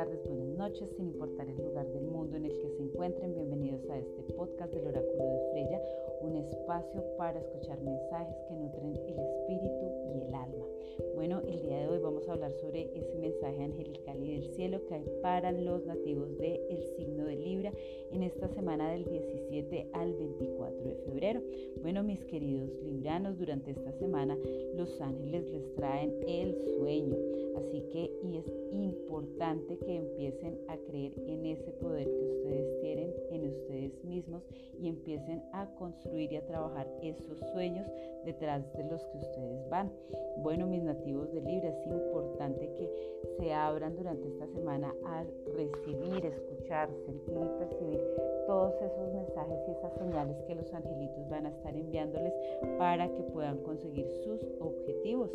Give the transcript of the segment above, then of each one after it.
noches, sin importar el lugar del mundo en el que se encuentren. Bienvenidos a este podcast del Oráculo de Freya, un espacio para escuchar mensajes que nutren el espíritu y el alma. Bueno, el día de hoy vamos a hablar sobre ese mensaje angelical y del cielo que hay para los nativos del signo de Libra en esta semana del 17 al 24 de febrero. Bueno, mis queridos libranos, durante esta semana los ángeles les traen el sueño, así que y es importante que empiecen a creer en ese poder que ustedes tienen en ustedes mismos y empiecen a construir y a trabajar esos sueños detrás de los que ustedes van. Bueno, mis nativos de Libra, es importante que se abran durante esta semana a recibir, escuchar, sentir y percibir todos esos mensajes y esas señales que los angelitos van a estar enviándoles para que puedan conseguir sus objetivos.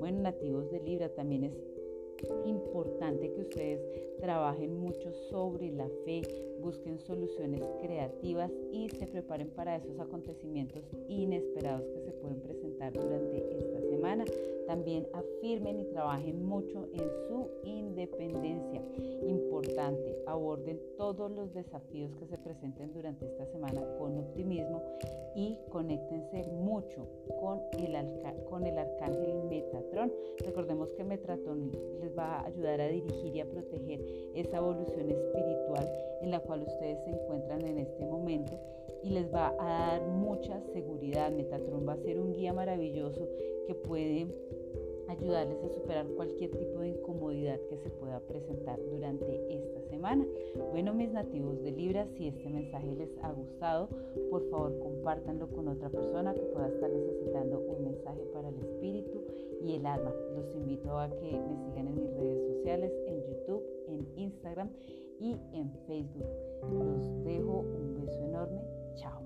Bueno, nativos de Libra, también es importante que ustedes trabajen mucho sobre la fe, busquen soluciones creativas y se preparen para esos acontecimientos inesperados que se pueden presentar durante esta semana. También afirmen y trabajen mucho en su independencia. Importante, aborden todos los desafíos que se presenten durante esta semana con optimismo y conéctense mucho con el, con el arcángel Metatron. Recordemos que Metatron les va a ayudar a dirigir y a proteger esa evolución espiritual en la cual ustedes se encuentran en este momento y les va a dar mucha seguridad. Metatron va a ser un guía maravilloso que puede ayudarles a superar cualquier tipo de incomodidad que se pueda presentar durante esta semana. Bueno, mis nativos de Libra, si este mensaje les ha gustado, por favor compártanlo con otra persona que pueda estar necesitando un mensaje para el espíritu y el alma. Los invito a que me sigan en mis redes sociales, en YouTube, en Instagram y en Facebook. Los dejo un beso enorme. Chao.